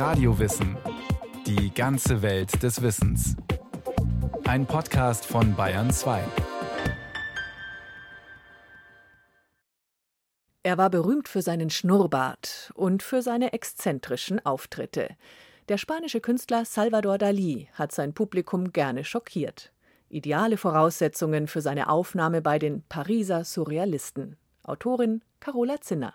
Radiowissen. Die ganze Welt des Wissens. Ein Podcast von Bayern 2. Er war berühmt für seinen Schnurrbart und für seine exzentrischen Auftritte. Der spanische Künstler Salvador Dalí hat sein Publikum gerne schockiert. Ideale Voraussetzungen für seine Aufnahme bei den Pariser Surrealisten. Autorin Carola Zinner.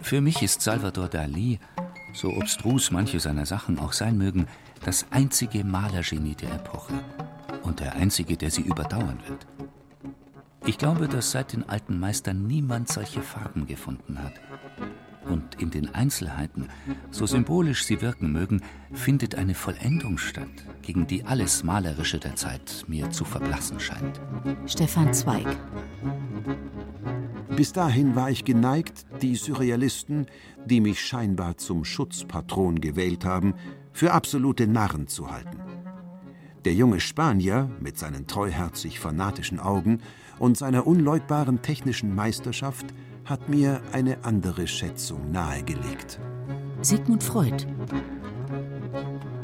Für mich ist Salvador Dalí, so obstrus manche seiner Sachen auch sein mögen, das einzige Malergenie der Epoche und der einzige, der sie überdauern wird. Ich glaube, dass seit den alten Meistern niemand solche Farben gefunden hat. Und in den Einzelheiten, so symbolisch sie wirken mögen, findet eine Vollendung statt, gegen die alles Malerische der Zeit mir zu verblassen scheint. Stefan Zweig. Bis dahin war ich geneigt, die Surrealisten, die mich scheinbar zum Schutzpatron gewählt haben, für absolute Narren zu halten. Der junge Spanier mit seinen treuherzig fanatischen Augen und seiner unleugbaren technischen Meisterschaft hat mir eine andere Schätzung nahegelegt. Sigmund Freud.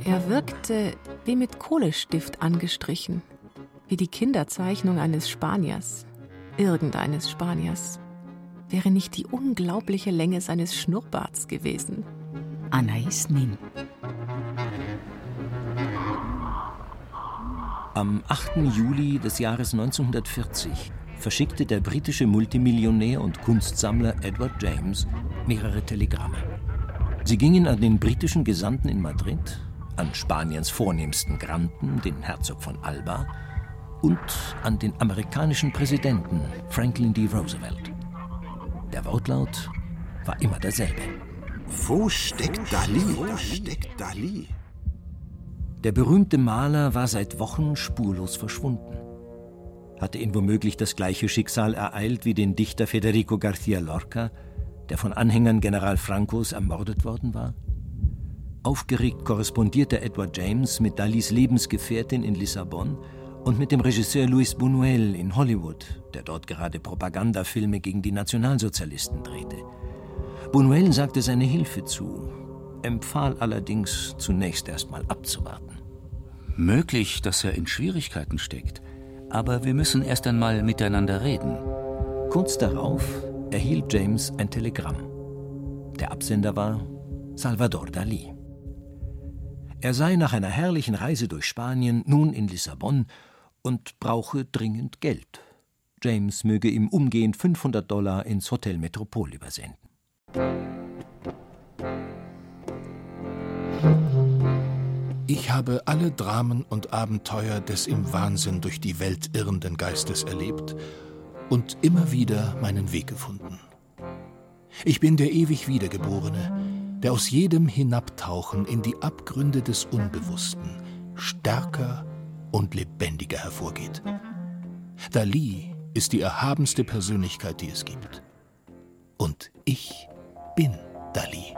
Er wirkte wie mit Kohlestift angestrichen, wie die Kinderzeichnung eines Spaniers, irgendeines Spaniers. Wäre nicht die unglaubliche Länge seines Schnurrbarts gewesen. Anais Nin. Am 8. Juli des Jahres 1940 verschickte der britische Multimillionär und Kunstsammler Edward James mehrere Telegramme. Sie gingen an den britischen Gesandten in Madrid, an Spaniens vornehmsten Granden, den Herzog von Alba, und an den amerikanischen Präsidenten Franklin D. Roosevelt. Der Wortlaut war immer derselbe. Wo steckt Dali? Wo steckt Dali? Der berühmte Maler war seit Wochen spurlos verschwunden. Hatte ihn womöglich das gleiche Schicksal ereilt wie den Dichter Federico García Lorca, der von Anhängern General Francos ermordet worden war? Aufgeregt korrespondierte Edward James mit Dalis Lebensgefährtin in Lissabon und mit dem Regisseur Luis Buñuel in Hollywood, der dort gerade Propagandafilme gegen die Nationalsozialisten drehte. Buñuel sagte seine Hilfe zu, empfahl allerdings zunächst erstmal abzuwarten. Möglich, dass er in Schwierigkeiten steckt, aber wir müssen erst einmal miteinander reden. Kurz darauf erhielt James ein Telegramm. Der Absender war Salvador Dali. Er sei nach einer herrlichen Reise durch Spanien nun in Lissabon und brauche dringend Geld. James möge ihm umgehend 500 Dollar ins Hotel Metropol übersenden. Ich habe alle Dramen und Abenteuer des im Wahnsinn durch die Welt irrenden Geistes erlebt und immer wieder meinen Weg gefunden. Ich bin der ewig Wiedergeborene, der aus jedem Hinabtauchen in die Abgründe des Unbewussten stärker und lebendiger hervorgeht. Dali ist die erhabenste Persönlichkeit, die es gibt. Und ich bin Dali.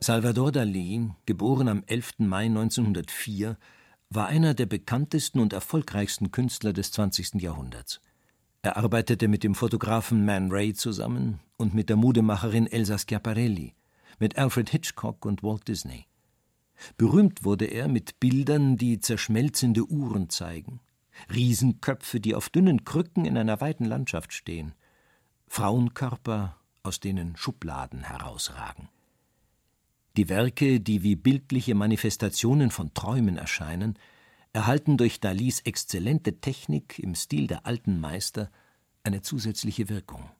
Salvador Dali, geboren am 11. Mai 1904, war einer der bekanntesten und erfolgreichsten Künstler des 20. Jahrhunderts. Er arbeitete mit dem Fotografen Man Ray zusammen und mit der Modemacherin Elsa Schiaparelli, mit Alfred Hitchcock und Walt Disney. Berühmt wurde er mit Bildern, die zerschmelzende Uhren zeigen, Riesenköpfe, die auf dünnen Krücken in einer weiten Landschaft stehen, Frauenkörper, aus denen Schubladen herausragen. Die Werke, die wie bildliche Manifestationen von Träumen erscheinen, erhalten durch Dalis exzellente Technik im Stil der alten Meister eine zusätzliche Wirkung.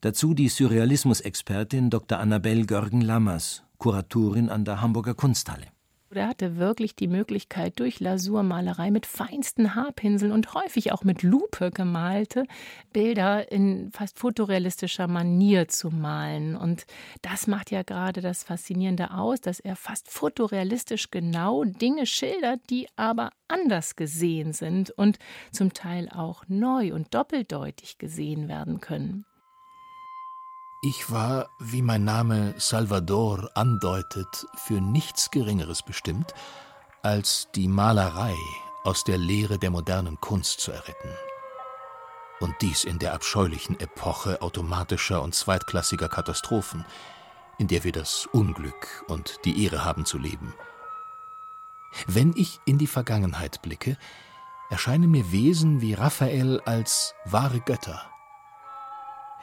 Dazu die Surrealismus-Expertin Dr. Annabel Görgen-Lammers, Kuratorin an der Hamburger Kunsthalle. Er hatte wirklich die Möglichkeit, durch Lasurmalerei mit feinsten Haarpinseln und häufig auch mit Lupe gemalte Bilder in fast fotorealistischer Manier zu malen. Und das macht ja gerade das Faszinierende aus, dass er fast fotorealistisch genau Dinge schildert, die aber anders gesehen sind und zum Teil auch neu und doppeldeutig gesehen werden können. Ich war, wie mein Name Salvador andeutet, für nichts Geringeres bestimmt, als die Malerei aus der Leere der modernen Kunst zu erretten. Und dies in der abscheulichen Epoche automatischer und zweitklassiger Katastrophen, in der wir das Unglück und die Ehre haben zu leben. Wenn ich in die Vergangenheit blicke, erscheinen mir Wesen wie Raphael als wahre Götter.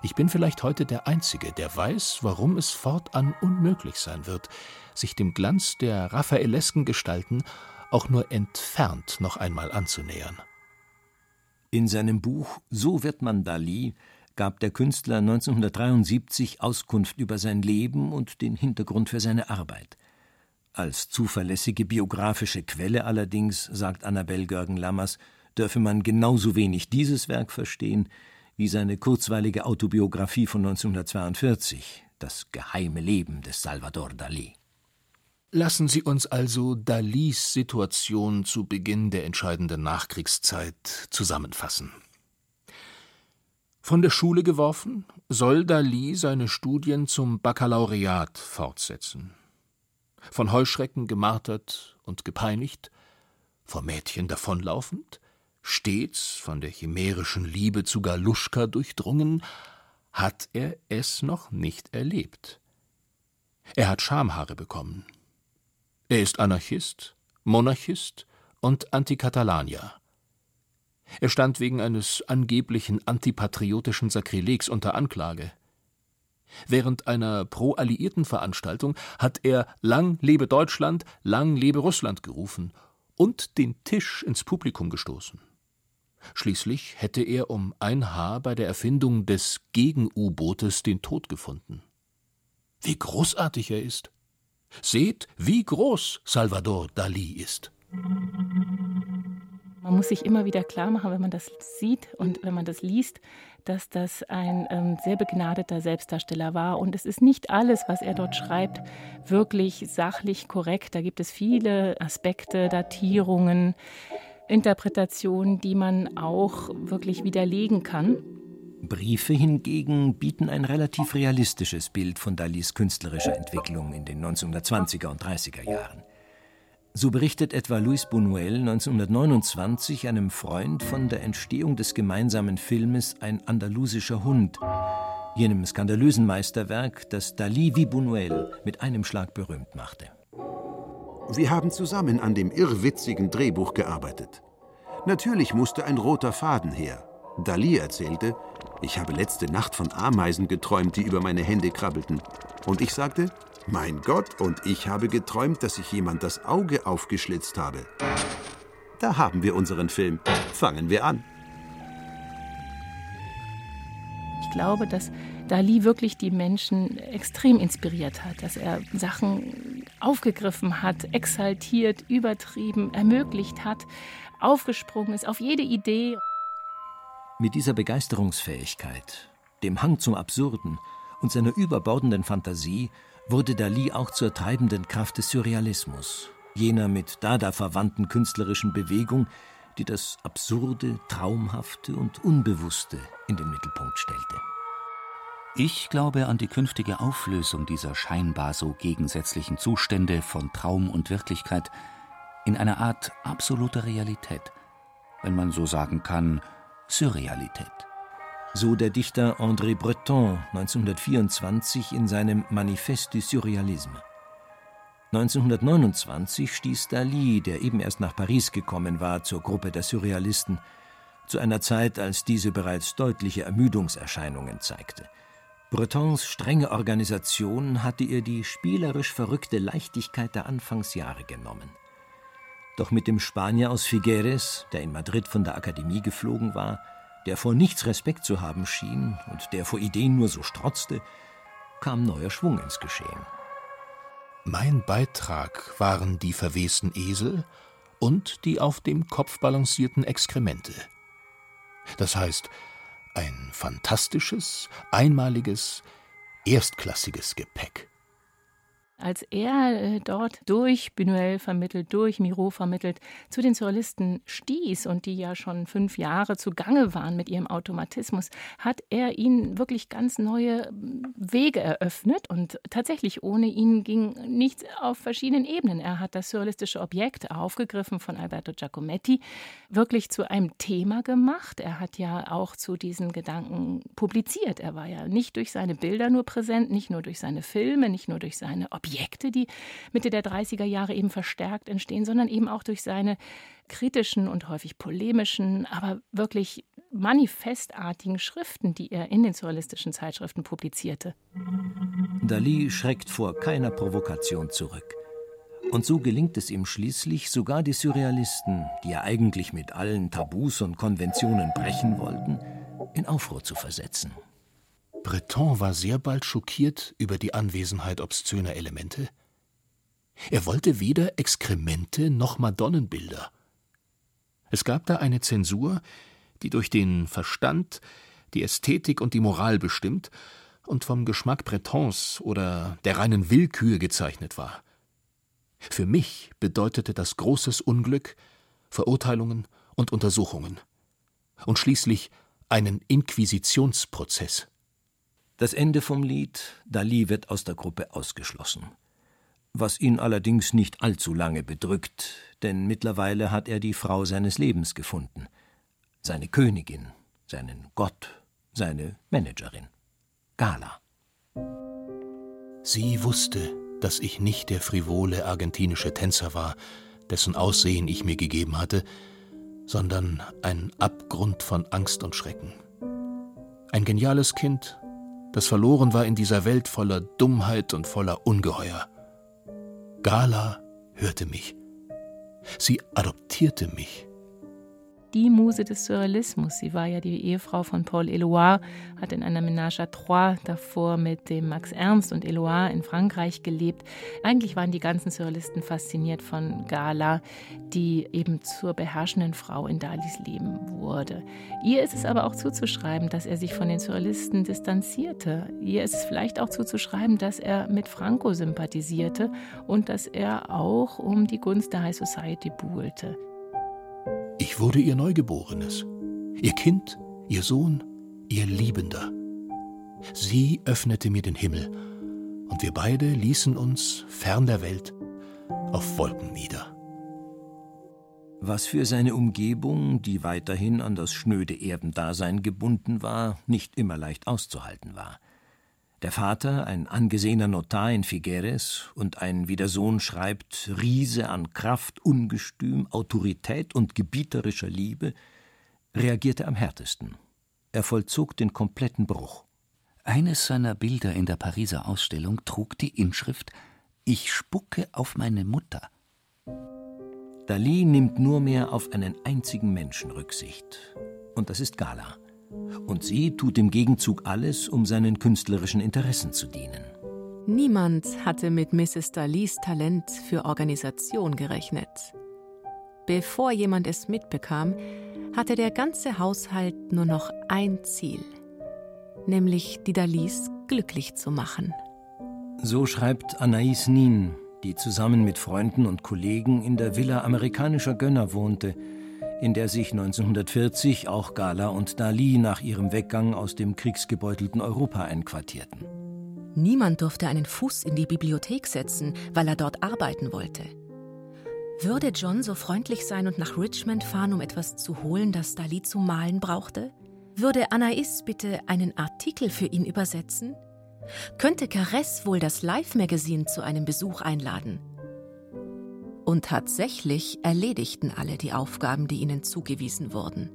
Ich bin vielleicht heute der Einzige, der weiß, warum es fortan unmöglich sein wird, sich dem Glanz der raffaelesken Gestalten auch nur entfernt noch einmal anzunähern. In seinem Buch So wird man Dali gab der Künstler 1973 Auskunft über sein Leben und den Hintergrund für seine Arbeit. Als zuverlässige biografische Quelle allerdings, sagt Annabel Görgen-Lammers, dürfe man genauso wenig dieses Werk verstehen wie seine kurzweilige Autobiografie von 1942, Das geheime Leben des Salvador Dali. Lassen Sie uns also Dalis Situation zu Beginn der entscheidenden Nachkriegszeit zusammenfassen. Von der Schule geworfen, soll Dali seine Studien zum Baccalaureat fortsetzen. Von Heuschrecken gemartert und gepeinigt, vor Mädchen davonlaufend, stets von der chimärischen Liebe zu Galuschka durchdrungen, hat er es noch nicht erlebt. Er hat Schamhaare bekommen, er ist Anarchist, Monarchist und Antikatalanier. Er stand wegen eines angeblichen antipatriotischen Sakrilegs unter Anklage. Während einer Pro-Alliierten-Veranstaltung hat er Lang lebe Deutschland, lang lebe Russland gerufen und den Tisch ins Publikum gestoßen. Schließlich hätte er um ein Haar bei der Erfindung des Gegen-U-Bootes den Tod gefunden. Wie großartig er ist! Seht, wie groß Salvador Dali ist. Man muss sich immer wieder klar machen, wenn man das sieht und wenn man das liest, dass das ein ähm, sehr begnadeter Selbstdarsteller war. Und es ist nicht alles, was er dort schreibt, wirklich sachlich korrekt. Da gibt es viele Aspekte, Datierungen, Interpretationen, die man auch wirklich widerlegen kann. Briefe hingegen bieten ein relativ realistisches Bild von Dalis künstlerischer Entwicklung in den 1920er und 30er Jahren. So berichtet etwa Luis Buñuel 1929 einem Freund von der Entstehung des gemeinsamen Filmes Ein andalusischer Hund, jenem skandalösen Meisterwerk, das Dali wie Buñuel mit einem Schlag berühmt machte. Wir haben zusammen an dem irrwitzigen Drehbuch gearbeitet. Natürlich musste ein roter Faden her. Dali erzählte, ich habe letzte Nacht von Ameisen geträumt, die über meine Hände krabbelten. Und ich sagte, mein Gott, und ich habe geträumt, dass sich jemand das Auge aufgeschlitzt habe. Da haben wir unseren Film. Fangen wir an. Glaube, dass Dali wirklich die Menschen extrem inspiriert hat, dass er Sachen aufgegriffen hat, exaltiert, übertrieben, ermöglicht hat, aufgesprungen ist auf jede Idee. Mit dieser Begeisterungsfähigkeit, dem Hang zum Absurden und seiner überbordenden Fantasie wurde Dali auch zur treibenden Kraft des Surrealismus, jener mit Dada verwandten künstlerischen Bewegung, die das Absurde, Traumhafte und Unbewusste in den Mittelpunkt stellte. Ich glaube an die künftige Auflösung dieser scheinbar so gegensätzlichen Zustände von Traum und Wirklichkeit in eine Art absoluter Realität, wenn man so sagen kann, Surrealität. So der Dichter André Breton 1924 in seinem Manifeste du Surrealisme. 1929 stieß Dali, der eben erst nach Paris gekommen war, zur Gruppe der Surrealisten, zu einer Zeit, als diese bereits deutliche Ermüdungserscheinungen zeigte. Bretons strenge Organisation hatte ihr die spielerisch verrückte Leichtigkeit der Anfangsjahre genommen. Doch mit dem Spanier aus Figueres, der in Madrid von der Akademie geflogen war, der vor nichts Respekt zu haben schien und der vor Ideen nur so strotzte, kam neuer Schwung ins Geschehen. Mein Beitrag waren die verwesten Esel und die auf dem Kopf balancierten Exkremente. Das heißt, ein fantastisches, einmaliges, erstklassiges Gepäck. Als er äh, dort durch Buñuel vermittelt, durch Miro vermittelt, zu den Surrealisten stieß und die ja schon fünf Jahre zugange waren mit ihrem Automatismus, hat er ihnen wirklich ganz neue Wege eröffnet und tatsächlich ohne ihn ging nichts auf verschiedenen Ebenen. Er hat das surrealistische Objekt aufgegriffen von Alberto Giacometti, wirklich zu einem Thema gemacht. Er hat ja auch zu diesen Gedanken publiziert. Er war ja nicht durch seine Bilder nur präsent, nicht nur durch seine Filme, nicht nur durch seine Objekte, die Mitte der 30er Jahre eben verstärkt entstehen, sondern eben auch durch seine kritischen und häufig polemischen, aber wirklich manifestartigen Schriften, die er in den surrealistischen Zeitschriften publizierte. Dali schreckt vor keiner Provokation zurück. Und so gelingt es ihm schließlich, sogar die Surrealisten, die er eigentlich mit allen Tabus und Konventionen brechen wollten, in Aufruhr zu versetzen. Breton war sehr bald schockiert über die Anwesenheit obszöner Elemente. Er wollte weder Exkremente noch Madonnenbilder. Es gab da eine Zensur, die durch den Verstand, die Ästhetik und die Moral bestimmt und vom Geschmack Bretons oder der reinen Willkür gezeichnet war. Für mich bedeutete das großes Unglück, Verurteilungen und Untersuchungen und schließlich einen Inquisitionsprozess. Das Ende vom Lied, Dali wird aus der Gruppe ausgeschlossen. Was ihn allerdings nicht allzu lange bedrückt, denn mittlerweile hat er die Frau seines Lebens gefunden. Seine Königin, seinen Gott, seine Managerin. Gala. Sie wusste, dass ich nicht der frivole argentinische Tänzer war, dessen Aussehen ich mir gegeben hatte, sondern ein Abgrund von Angst und Schrecken. Ein geniales Kind, das verloren war in dieser Welt voller Dummheit und voller Ungeheuer. Gala hörte mich. Sie adoptierte mich die Muse des Surrealismus. Sie war ja die Ehefrau von Paul Eluard, hat in einer Ménage à Trois davor mit dem Max Ernst und Eluard in Frankreich gelebt. Eigentlich waren die ganzen Surrealisten fasziniert von Gala, die eben zur beherrschenden Frau in Dalis Leben wurde. Ihr ist es aber auch zuzuschreiben, dass er sich von den Surrealisten distanzierte. Ihr ist es vielleicht auch zuzuschreiben, dass er mit Franco sympathisierte und dass er auch um die Gunst der High Society buhlte. Ich wurde ihr Neugeborenes, ihr Kind, ihr Sohn, ihr Liebender. Sie öffnete mir den Himmel, und wir beide ließen uns fern der Welt auf Wolken nieder. Was für seine Umgebung, die weiterhin an das schnöde Erdendasein gebunden war, nicht immer leicht auszuhalten war. Der Vater, ein angesehener Notar in Figueres und ein, wie der Sohn schreibt, Riese an Kraft, Ungestüm, Autorität und gebieterischer Liebe, reagierte am härtesten. Er vollzog den kompletten Bruch. Eines seiner Bilder in der Pariser Ausstellung trug die Inschrift Ich spucke auf meine Mutter. Dali nimmt nur mehr auf einen einzigen Menschen Rücksicht. Und das ist Gala und sie tut im Gegenzug alles, um seinen künstlerischen Interessen zu dienen. Niemand hatte mit Mrs. Dalis Talent für Organisation gerechnet. Bevor jemand es mitbekam, hatte der ganze Haushalt nur noch ein Ziel, nämlich die Dalis glücklich zu machen. So schreibt Anaïs Nin, die zusammen mit Freunden und Kollegen in der Villa amerikanischer Gönner wohnte, in der sich 1940 auch Gala und Dali nach ihrem Weggang aus dem kriegsgebeutelten Europa einquartierten. Niemand durfte einen Fuß in die Bibliothek setzen, weil er dort arbeiten wollte. Würde John so freundlich sein und nach Richmond fahren, um etwas zu holen, das Dali zu malen brauchte? Würde Anais bitte einen Artikel für ihn übersetzen? Könnte Caress wohl das Live-Magazin zu einem Besuch einladen? Und tatsächlich erledigten alle die Aufgaben, die ihnen zugewiesen wurden.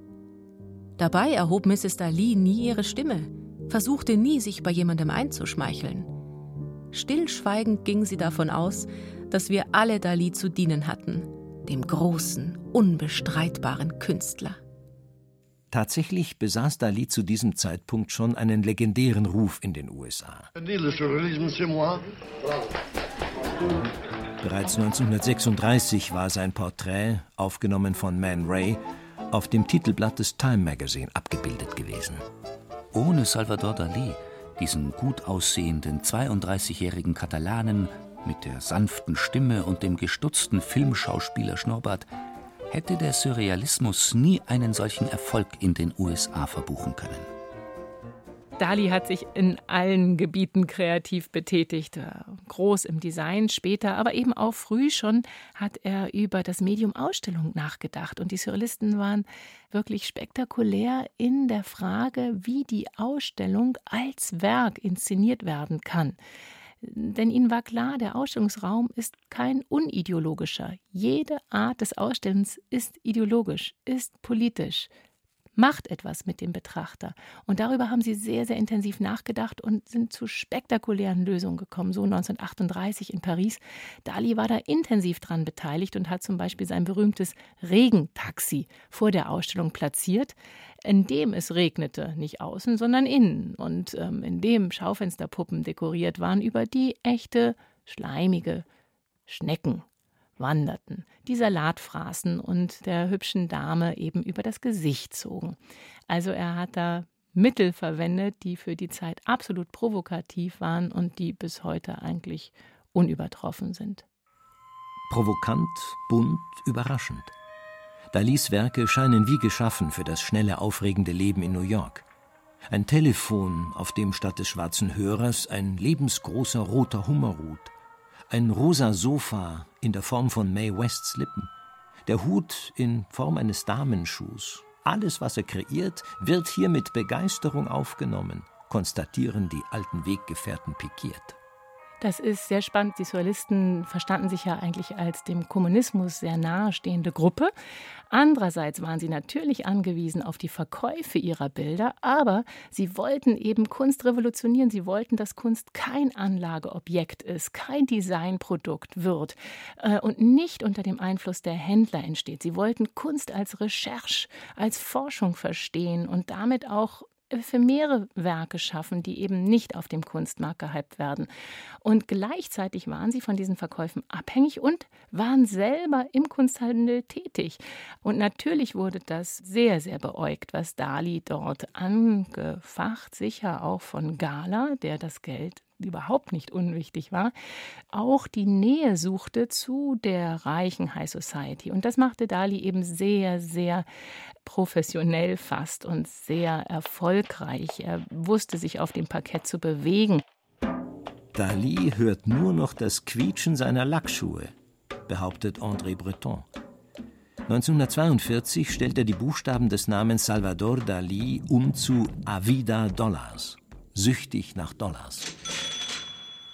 Dabei erhob Mrs. Daly nie ihre Stimme, versuchte nie, sich bei jemandem einzuschmeicheln. Stillschweigend ging sie davon aus, dass wir alle Dali zu dienen hatten, dem großen, unbestreitbaren Künstler. Tatsächlich besaß Dali zu diesem Zeitpunkt schon einen legendären Ruf in den USA. Bereits 1936 war sein Porträt, aufgenommen von Man Ray, auf dem Titelblatt des Time Magazine abgebildet gewesen. Ohne Salvador Dali, diesen gut aussehenden 32-jährigen Katalanen, mit der sanften Stimme und dem gestutzten Filmschauspieler Schnurrbart hätte der Surrealismus nie einen solchen Erfolg in den USA verbuchen können. Dali hat sich in allen Gebieten kreativ betätigt, äh, groß im Design später, aber eben auch früh schon hat er über das Medium Ausstellung nachgedacht. Und die Surrealisten waren wirklich spektakulär in der Frage, wie die Ausstellung als Werk inszeniert werden kann. Denn ihnen war klar, der Ausstellungsraum ist kein unideologischer. Jede Art des Ausstellens ist ideologisch, ist politisch, macht etwas mit dem Betrachter. Und darüber haben sie sehr, sehr intensiv nachgedacht und sind zu spektakulären Lösungen gekommen. So 1938 in Paris. Dali war da intensiv dran beteiligt und hat zum Beispiel sein berühmtes Regentaxi vor der Ausstellung platziert, in dem es regnete, nicht außen, sondern innen. Und ähm, in dem Schaufensterpuppen dekoriert waren, über die echte, schleimige Schnecken wanderten, die Salat fraßen und der hübschen Dame eben über das Gesicht zogen. Also er hat da Mittel verwendet, die für die Zeit absolut provokativ waren und die bis heute eigentlich unübertroffen sind. Provokant, bunt, überraschend. Dalis Werke scheinen wie geschaffen für das schnelle, aufregende Leben in New York. Ein Telefon, auf dem statt des schwarzen Hörers ein lebensgroßer roter Hummerhut, ein rosa Sofa in der Form von Mae Wests Lippen, der Hut in Form eines Damenschuhs. Alles, was er kreiert, wird hier mit Begeisterung aufgenommen, konstatieren die alten Weggefährten pikiert. Das ist sehr spannend. Die Surrealisten verstanden sich ja eigentlich als dem Kommunismus sehr nahestehende Gruppe. Andererseits waren sie natürlich angewiesen auf die Verkäufe ihrer Bilder, aber sie wollten eben Kunst revolutionieren. Sie wollten, dass Kunst kein Anlageobjekt ist, kein Designprodukt wird äh, und nicht unter dem Einfluss der Händler entsteht. Sie wollten Kunst als Recherche, als Forschung verstehen und damit auch mehrere Werke schaffen, die eben nicht auf dem Kunstmarkt gehypt werden. Und gleichzeitig waren sie von diesen Verkäufen abhängig und waren selber im Kunsthandel tätig. Und natürlich wurde das sehr, sehr beäugt, was Dali dort angefacht, sicher auch von Gala, der das Geld überhaupt nicht unwichtig war, auch die Nähe suchte zu der reichen High Society. Und das machte Dali eben sehr, sehr professionell fast und sehr erfolgreich. Er wusste sich auf dem Parkett zu bewegen. Dali hört nur noch das Quietschen seiner Lackschuhe, behauptet André Breton. 1942 stellt er die Buchstaben des Namens Salvador Dali um zu Avida Dollars süchtig nach Dollars.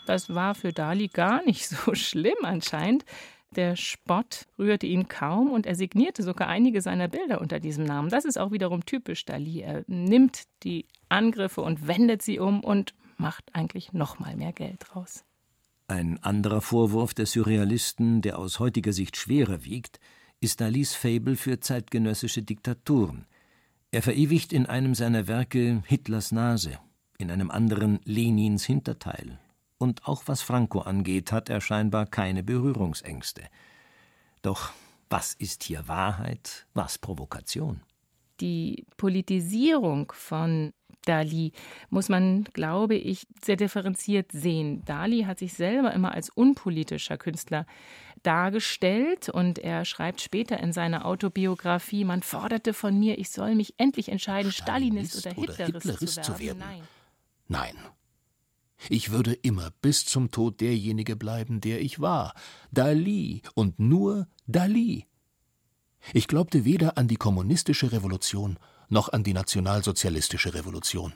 Das war für Dali gar nicht so schlimm anscheinend. Der Spott rührte ihn kaum und er signierte sogar einige seiner Bilder unter diesem Namen. Das ist auch wiederum typisch Dali. Er nimmt die Angriffe und wendet sie um und macht eigentlich noch mal mehr Geld draus. Ein anderer Vorwurf der Surrealisten, der aus heutiger Sicht schwerer wiegt, ist Dalis Fable für zeitgenössische Diktaturen. Er verewigt in einem seiner Werke Hitlers Nase, in einem anderen Lenins Hinterteil. Und auch was Franco angeht, hat er scheinbar keine Berührungsängste. Doch was ist hier Wahrheit, was Provokation? Die Politisierung von Dali muss man, glaube ich, sehr differenziert sehen. Dali hat sich selber immer als unpolitischer Künstler dargestellt und er schreibt später in seiner Autobiografie, man forderte von mir, ich soll mich endlich entscheiden, Stalinist, Stalinist oder, Hitlerist, oder Hitlerist zu, werden. Zu werden. Nein. Nein. Ich würde immer bis zum Tod derjenige bleiben, der ich war. Dali und nur Dali. Ich glaubte weder an die kommunistische Revolution noch an die nationalsozialistische Revolution.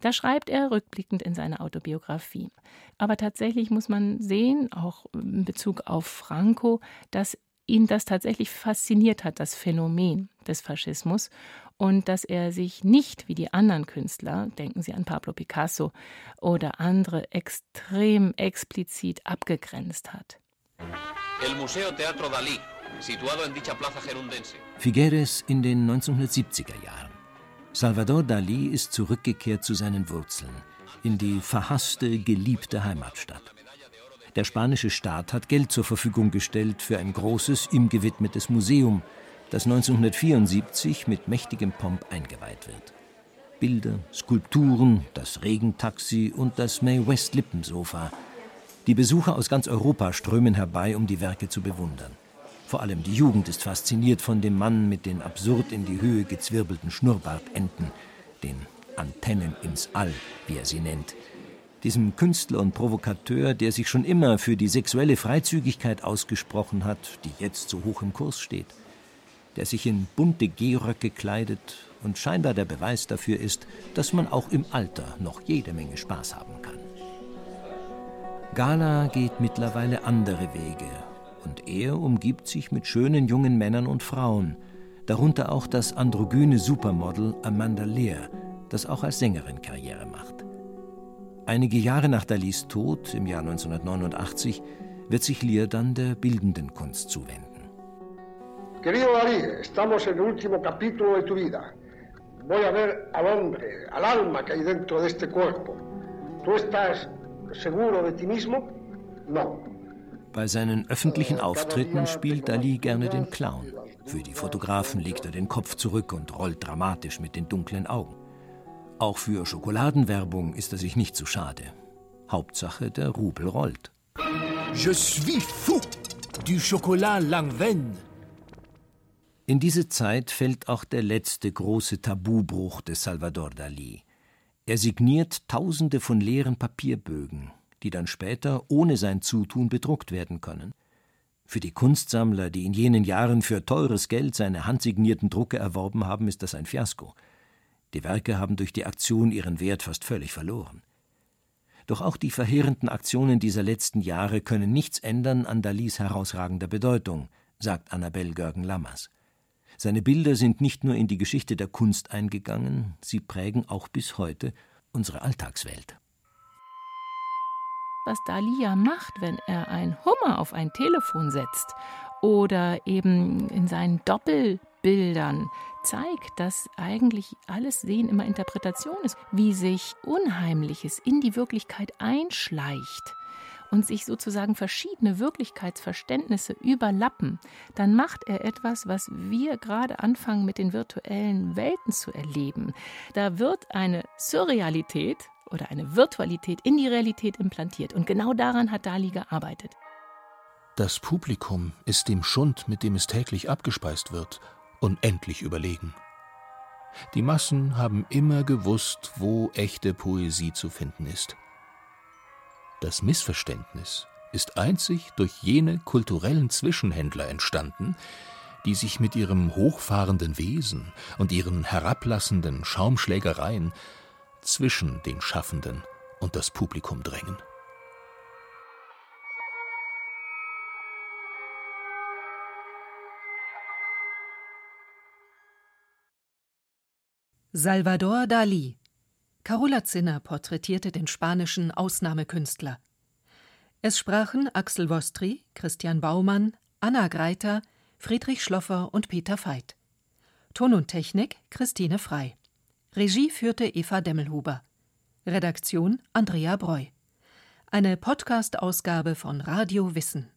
Da schreibt er rückblickend in seiner Autobiografie. Aber tatsächlich muss man sehen, auch in Bezug auf Franco, dass ihn das tatsächlich fasziniert hat, das Phänomen des Faschismus und dass er sich nicht wie die anderen Künstler, denken Sie an Pablo Picasso oder andere, extrem explizit abgegrenzt hat. El Museo Teatro Dalí, situado en dicha plaza gerundense. Figueres in den 1970er Jahren. Salvador Dalí ist zurückgekehrt zu seinen Wurzeln, in die verhasste, geliebte Heimatstadt. Der spanische Staat hat Geld zur Verfügung gestellt für ein großes, ihm gewidmetes Museum, das 1974 mit mächtigem Pomp eingeweiht wird. Bilder, Skulpturen, das Regentaxi und das May West Lippensofa. Die Besucher aus ganz Europa strömen herbei, um die Werke zu bewundern. Vor allem die Jugend ist fasziniert von dem Mann mit den absurd in die Höhe gezwirbelten Schnurrbartenden, den Antennen ins All, wie er sie nennt. Diesem Künstler und Provokateur, der sich schon immer für die sexuelle Freizügigkeit ausgesprochen hat, die jetzt so hoch im Kurs steht. Der sich in bunte Gehröcke kleidet und scheinbar der Beweis dafür ist, dass man auch im Alter noch jede Menge Spaß haben kann. Gala geht mittlerweile andere Wege und er umgibt sich mit schönen jungen Männern und Frauen, darunter auch das androgyne Supermodel Amanda Lear, das auch als Sängerin Karriere macht. Einige Jahre nach Dalis Tod im Jahr 1989 wird sich Lear dann der bildenden Kunst zuwenden. Querido Dalí, estamos en el último capítulo de tu vida. Voy a ver al hombre, al alma que hay dentro de este cuerpo. ¿Tú estás seguro de ti mismo? No. Bei seinen öffentlichen Auftritten spielt Dali gerne den Clown. Für die Fotografen legt er den Kopf zurück und rollt dramatisch mit den dunklen Augen. Auch für Schokoladenwerbung ist er sich nicht zu schade. Hauptsache, der Rubel rollt. Je suis fou du chocolat Langven. In diese Zeit fällt auch der letzte große Tabubruch des Salvador Dali. Er signiert Tausende von leeren Papierbögen, die dann später ohne sein Zutun bedruckt werden können. Für die Kunstsammler, die in jenen Jahren für teures Geld seine handsignierten Drucke erworben haben, ist das ein Fiasko. Die Werke haben durch die Aktion ihren Wert fast völlig verloren. Doch auch die verheerenden Aktionen dieser letzten Jahre können nichts ändern an Dalis herausragender Bedeutung, sagt Annabelle Görgen-Lammers. Seine Bilder sind nicht nur in die Geschichte der Kunst eingegangen, sie prägen auch bis heute unsere Alltagswelt. Was Dalia macht, wenn er ein Hummer auf ein Telefon setzt oder eben in seinen Doppelbildern zeigt, dass eigentlich alles Sehen immer Interpretation ist, wie sich Unheimliches in die Wirklichkeit einschleicht und sich sozusagen verschiedene Wirklichkeitsverständnisse überlappen, dann macht er etwas, was wir gerade anfangen mit den virtuellen Welten zu erleben. Da wird eine Surrealität oder eine Virtualität in die Realität implantiert. Und genau daran hat Dali gearbeitet. Das Publikum ist dem Schund, mit dem es täglich abgespeist wird, unendlich überlegen. Die Massen haben immer gewusst, wo echte Poesie zu finden ist. Das Missverständnis ist einzig durch jene kulturellen Zwischenhändler entstanden, die sich mit ihrem hochfahrenden Wesen und ihren herablassenden Schaumschlägereien zwischen den Schaffenden und das Publikum drängen. Salvador Dali. Carola Zinner porträtierte den spanischen Ausnahmekünstler. Es sprachen Axel Wostri, Christian Baumann, Anna Greiter, Friedrich Schloffer und Peter Veit. Ton und Technik Christine Frei. Regie führte Eva Demmelhuber. Redaktion Andrea Breu. Eine Podcast-Ausgabe von Radio Wissen.